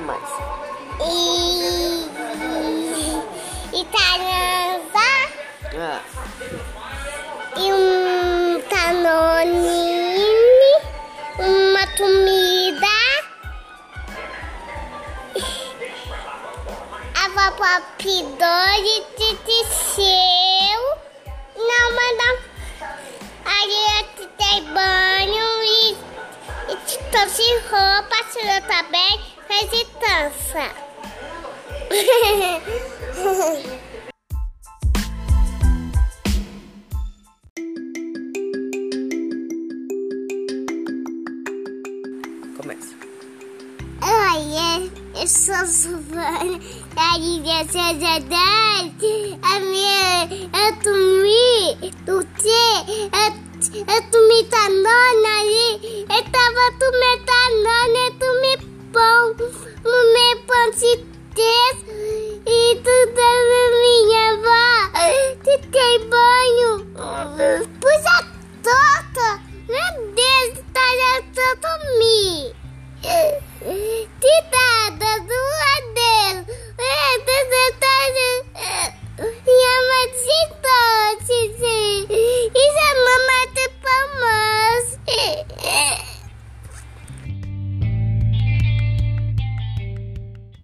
que mais? E... Itanazá. Ah. E um canonine, uma comida. A vovó Pidori de seu. Não, mas não. Aí eu te dei banho e, e te trouxe roupa, se eu tá bem? Fez de dança. começa. Oi, eu sou Silvana, da Ilha Sociedade. A minha, eu comi, do que? Eu, comi tanona ali. Eu tava comendo tanona, eu comi pão, comi pão de queijo e tudo da minha avó. Fiquei banho.